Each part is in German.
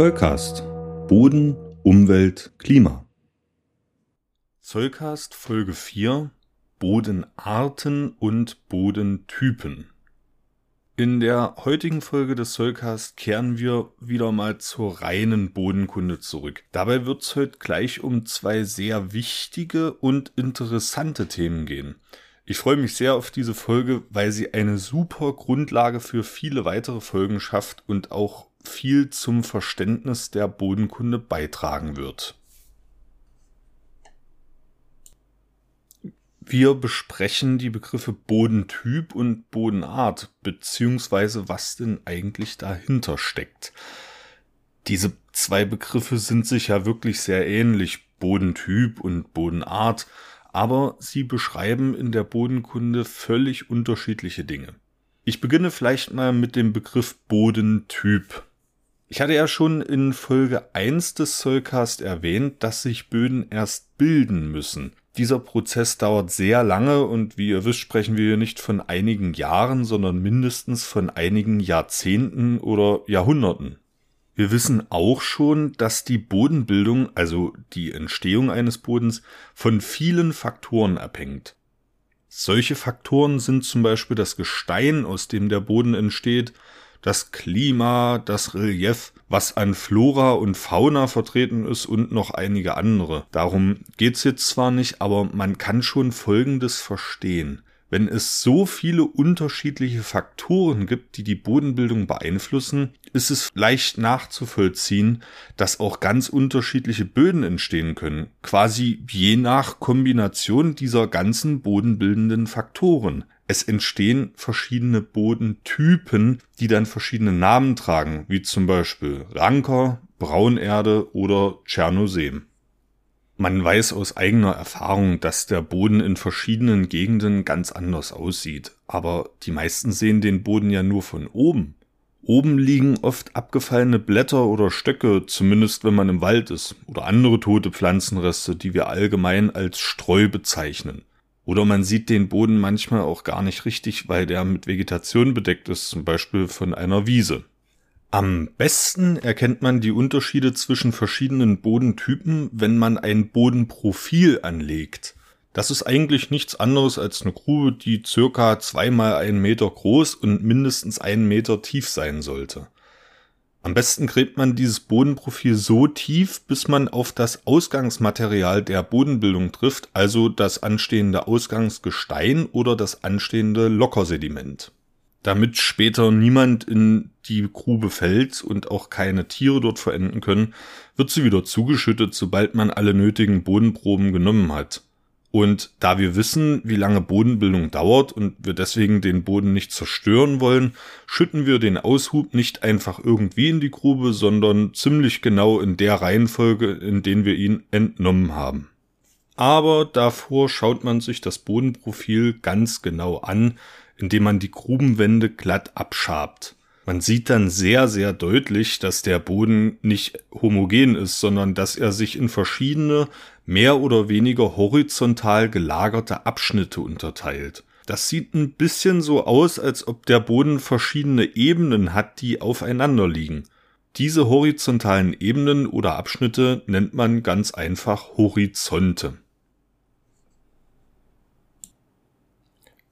Zollcast. Boden, Umwelt, Klima. Zollcast Folge 4 Bodenarten und Bodentypen. In der heutigen Folge des Zollcast kehren wir wieder mal zur reinen Bodenkunde zurück. Dabei wird es heute gleich um zwei sehr wichtige und interessante Themen gehen. Ich freue mich sehr auf diese Folge, weil sie eine super Grundlage für viele weitere Folgen schafft und auch viel zum Verständnis der Bodenkunde beitragen wird. Wir besprechen die Begriffe Bodentyp und Bodenart, beziehungsweise was denn eigentlich dahinter steckt. Diese zwei Begriffe sind sich ja wirklich sehr ähnlich, Bodentyp und Bodenart, aber sie beschreiben in der Bodenkunde völlig unterschiedliche Dinge. Ich beginne vielleicht mal mit dem Begriff Bodentyp. Ich hatte ja schon in Folge 1 des Soulcast erwähnt, dass sich Böden erst bilden müssen. Dieser Prozess dauert sehr lange und wie ihr wisst, sprechen wir hier nicht von einigen Jahren, sondern mindestens von einigen Jahrzehnten oder Jahrhunderten. Wir wissen auch schon, dass die Bodenbildung, also die Entstehung eines Bodens, von vielen Faktoren abhängt. Solche Faktoren sind zum Beispiel das Gestein, aus dem der Boden entsteht, das Klima, das Relief, was an Flora und Fauna vertreten ist und noch einige andere. Darum geht's jetzt zwar nicht, aber man kann schon Folgendes verstehen. Wenn es so viele unterschiedliche Faktoren gibt, die die Bodenbildung beeinflussen, ist es leicht nachzuvollziehen, dass auch ganz unterschiedliche Böden entstehen können, quasi je nach Kombination dieser ganzen bodenbildenden Faktoren es entstehen verschiedene Bodentypen, die dann verschiedene Namen tragen, wie zum Beispiel Ranker, Braunerde oder Tschernosem. Man weiß aus eigener Erfahrung, dass der Boden in verschiedenen Gegenden ganz anders aussieht, aber die meisten sehen den Boden ja nur von oben. Oben liegen oft abgefallene Blätter oder Stöcke, zumindest wenn man im Wald ist, oder andere tote Pflanzenreste, die wir allgemein als Streu bezeichnen. Oder man sieht den Boden manchmal auch gar nicht richtig, weil der mit Vegetation bedeckt ist, zum Beispiel von einer Wiese. Am besten erkennt man die Unterschiede zwischen verschiedenen Bodentypen, wenn man ein Bodenprofil anlegt. Das ist eigentlich nichts anderes als eine Grube, die circa zweimal einen Meter groß und mindestens einen Meter tief sein sollte. Am besten gräbt man dieses Bodenprofil so tief, bis man auf das Ausgangsmaterial der Bodenbildung trifft, also das anstehende Ausgangsgestein oder das anstehende Lockersediment. Damit später niemand in die Grube fällt und auch keine Tiere dort verenden können, wird sie wieder zugeschüttet, sobald man alle nötigen Bodenproben genommen hat. Und da wir wissen, wie lange Bodenbildung dauert und wir deswegen den Boden nicht zerstören wollen, schütten wir den Aushub nicht einfach irgendwie in die Grube, sondern ziemlich genau in der Reihenfolge, in den wir ihn entnommen haben. Aber davor schaut man sich das Bodenprofil ganz genau an, indem man die Grubenwände glatt abschabt. Man sieht dann sehr, sehr deutlich, dass der Boden nicht homogen ist, sondern dass er sich in verschiedene, mehr oder weniger horizontal gelagerte Abschnitte unterteilt. Das sieht ein bisschen so aus, als ob der Boden verschiedene Ebenen hat, die aufeinander liegen. Diese horizontalen Ebenen oder Abschnitte nennt man ganz einfach Horizonte.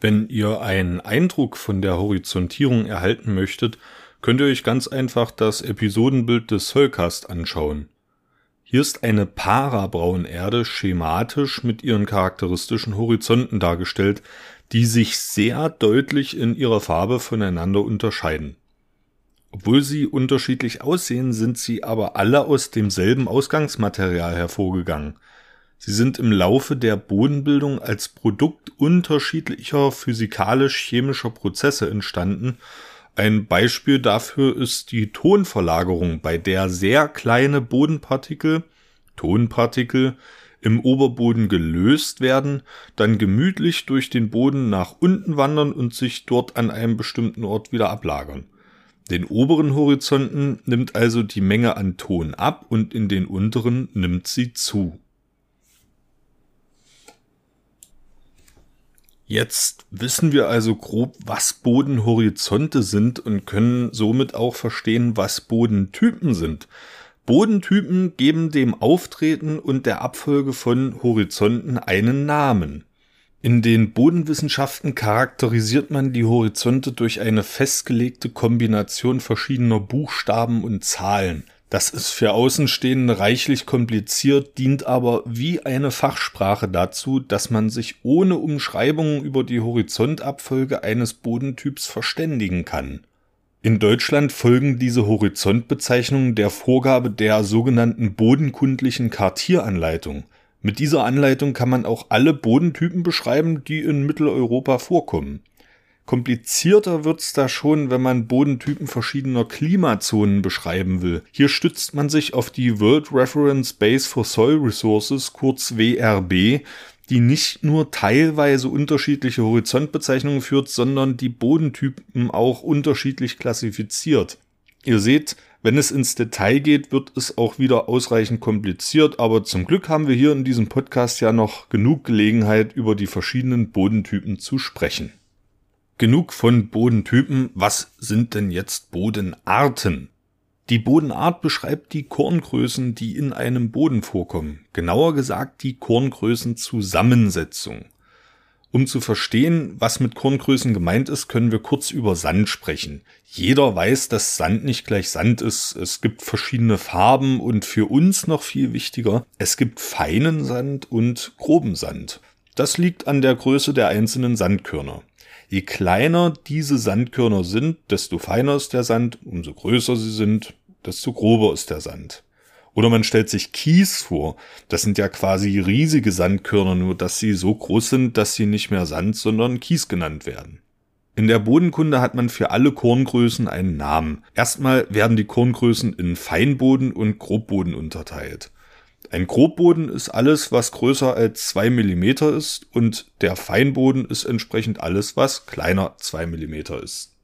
Wenn ihr einen Eindruck von der Horizontierung erhalten möchtet, könnt ihr euch ganz einfach das Episodenbild des Soulcast anschauen. Hier ist eine Parabraunerde schematisch mit ihren charakteristischen Horizonten dargestellt, die sich sehr deutlich in ihrer Farbe voneinander unterscheiden. Obwohl sie unterschiedlich aussehen, sind sie aber alle aus demselben Ausgangsmaterial hervorgegangen. Sie sind im Laufe der Bodenbildung als Produkt unterschiedlicher physikalisch-chemischer Prozesse entstanden. Ein Beispiel dafür ist die Tonverlagerung, bei der sehr kleine Bodenpartikel, Tonpartikel, im Oberboden gelöst werden, dann gemütlich durch den Boden nach unten wandern und sich dort an einem bestimmten Ort wieder ablagern. Den oberen Horizonten nimmt also die Menge an Ton ab und in den unteren nimmt sie zu. Jetzt wissen wir also grob, was Bodenhorizonte sind und können somit auch verstehen, was Bodentypen sind. Bodentypen geben dem Auftreten und der Abfolge von Horizonten einen Namen. In den Bodenwissenschaften charakterisiert man die Horizonte durch eine festgelegte Kombination verschiedener Buchstaben und Zahlen. Das ist für Außenstehende reichlich kompliziert, dient aber wie eine Fachsprache dazu, dass man sich ohne Umschreibungen über die Horizontabfolge eines Bodentyps verständigen kann. In Deutschland folgen diese Horizontbezeichnungen der Vorgabe der sogenannten bodenkundlichen Kartieranleitung. Mit dieser Anleitung kann man auch alle Bodentypen beschreiben, die in Mitteleuropa vorkommen. Komplizierter wird's da schon, wenn man Bodentypen verschiedener Klimazonen beschreiben will. Hier stützt man sich auf die World Reference Base for Soil Resources, kurz WRB, die nicht nur teilweise unterschiedliche Horizontbezeichnungen führt, sondern die Bodentypen auch unterschiedlich klassifiziert. Ihr seht, wenn es ins Detail geht, wird es auch wieder ausreichend kompliziert, aber zum Glück haben wir hier in diesem Podcast ja noch genug Gelegenheit, über die verschiedenen Bodentypen zu sprechen. Genug von Bodentypen. Was sind denn jetzt Bodenarten? Die Bodenart beschreibt die Korngrößen, die in einem Boden vorkommen. Genauer gesagt die Korngrößenzusammensetzung. Um zu verstehen, was mit Korngrößen gemeint ist, können wir kurz über Sand sprechen. Jeder weiß, dass Sand nicht gleich Sand ist. Es gibt verschiedene Farben und für uns noch viel wichtiger, es gibt feinen Sand und groben Sand. Das liegt an der Größe der einzelnen Sandkörner. Je kleiner diese Sandkörner sind, desto feiner ist der Sand, umso größer sie sind, desto grober ist der Sand. Oder man stellt sich Kies vor. Das sind ja quasi riesige Sandkörner, nur dass sie so groß sind, dass sie nicht mehr Sand, sondern Kies genannt werden. In der Bodenkunde hat man für alle Korngrößen einen Namen. Erstmal werden die Korngrößen in Feinboden und Grobboden unterteilt. Ein Grobboden ist alles, was größer als zwei Millimeter ist und der Feinboden ist entsprechend alles, was kleiner zwei Millimeter ist.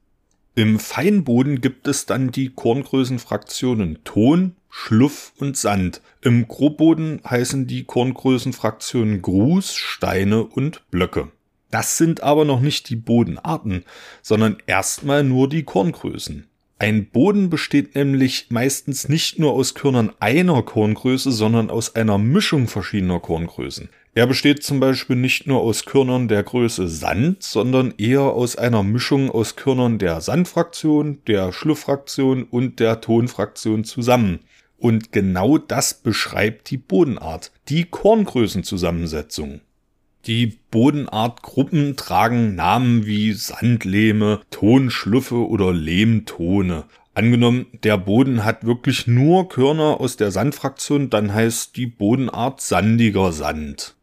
Im Feinboden gibt es dann die Korngrößenfraktionen Ton, Schluff und Sand. Im Grobboden heißen die Korngrößenfraktionen Gruß, Steine und Blöcke. Das sind aber noch nicht die Bodenarten, sondern erstmal nur die Korngrößen. Ein Boden besteht nämlich meistens nicht nur aus Körnern einer Korngröße, sondern aus einer Mischung verschiedener Korngrößen. Er besteht zum Beispiel nicht nur aus Körnern der Größe Sand, sondern eher aus einer Mischung aus Körnern der Sandfraktion, der Schlufffraktion und der Tonfraktion zusammen. Und genau das beschreibt die Bodenart, die Korngrößenzusammensetzung. Die Bodenartgruppen tragen Namen wie Sandlehme, Tonschluffe oder Lehmtone. Angenommen, der Boden hat wirklich nur Körner aus der Sandfraktion, dann heißt die Bodenart sandiger Sand.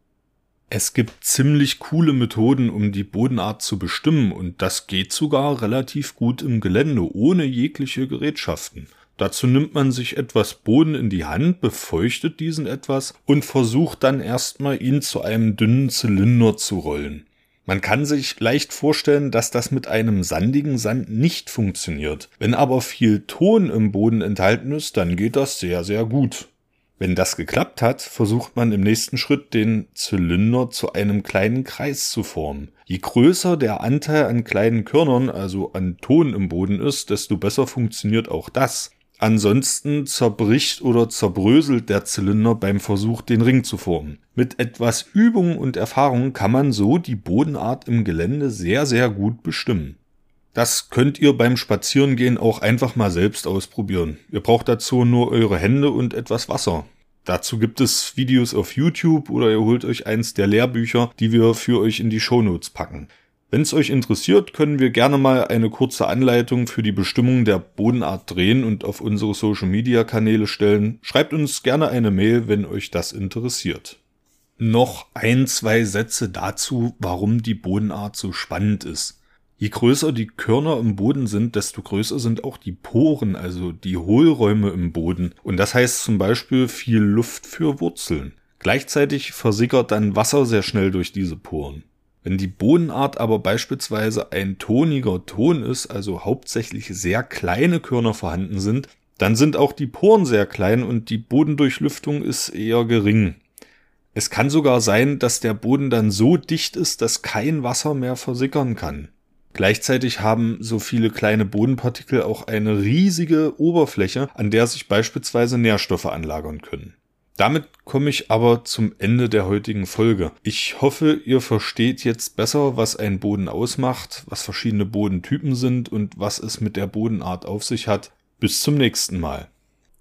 Es gibt ziemlich coole Methoden, um die Bodenart zu bestimmen und das geht sogar relativ gut im Gelände, ohne jegliche Gerätschaften. Dazu nimmt man sich etwas Boden in die Hand, befeuchtet diesen etwas und versucht dann erstmal ihn zu einem dünnen Zylinder zu rollen. Man kann sich leicht vorstellen, dass das mit einem sandigen Sand nicht funktioniert. Wenn aber viel Ton im Boden enthalten ist, dann geht das sehr, sehr gut. Wenn das geklappt hat, versucht man im nächsten Schritt den Zylinder zu einem kleinen Kreis zu formen. Je größer der Anteil an kleinen Körnern, also an Ton im Boden ist, desto besser funktioniert auch das. Ansonsten zerbricht oder zerbröselt der Zylinder beim Versuch, den Ring zu formen. Mit etwas Übung und Erfahrung kann man so die Bodenart im Gelände sehr, sehr gut bestimmen. Das könnt ihr beim Spazierengehen auch einfach mal selbst ausprobieren. Ihr braucht dazu nur eure Hände und etwas Wasser. Dazu gibt es Videos auf YouTube oder ihr holt euch eins der Lehrbücher, die wir für euch in die Shownotes packen. Wenn es euch interessiert, können wir gerne mal eine kurze Anleitung für die Bestimmung der Bodenart drehen und auf unsere Social Media Kanäle stellen. Schreibt uns gerne eine Mail, wenn euch das interessiert. Noch ein, zwei Sätze dazu, warum die Bodenart so spannend ist. Je größer die Körner im Boden sind, desto größer sind auch die Poren, also die Hohlräume im Boden. Und das heißt zum Beispiel viel Luft für Wurzeln. Gleichzeitig versickert dann Wasser sehr schnell durch diese Poren. Wenn die Bodenart aber beispielsweise ein toniger Ton ist, also hauptsächlich sehr kleine Körner vorhanden sind, dann sind auch die Poren sehr klein und die Bodendurchlüftung ist eher gering. Es kann sogar sein, dass der Boden dann so dicht ist, dass kein Wasser mehr versickern kann. Gleichzeitig haben so viele kleine Bodenpartikel auch eine riesige Oberfläche, an der sich beispielsweise Nährstoffe anlagern können. Damit komme ich aber zum Ende der heutigen Folge. Ich hoffe, ihr versteht jetzt besser, was ein Boden ausmacht, was verschiedene Bodentypen sind und was es mit der Bodenart auf sich hat. Bis zum nächsten Mal.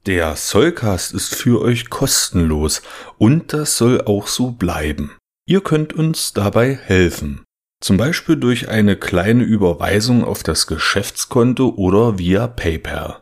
Der Sollcast ist für euch kostenlos und das soll auch so bleiben. Ihr könnt uns dabei helfen. Zum Beispiel durch eine kleine Überweisung auf das Geschäftskonto oder via PayPal.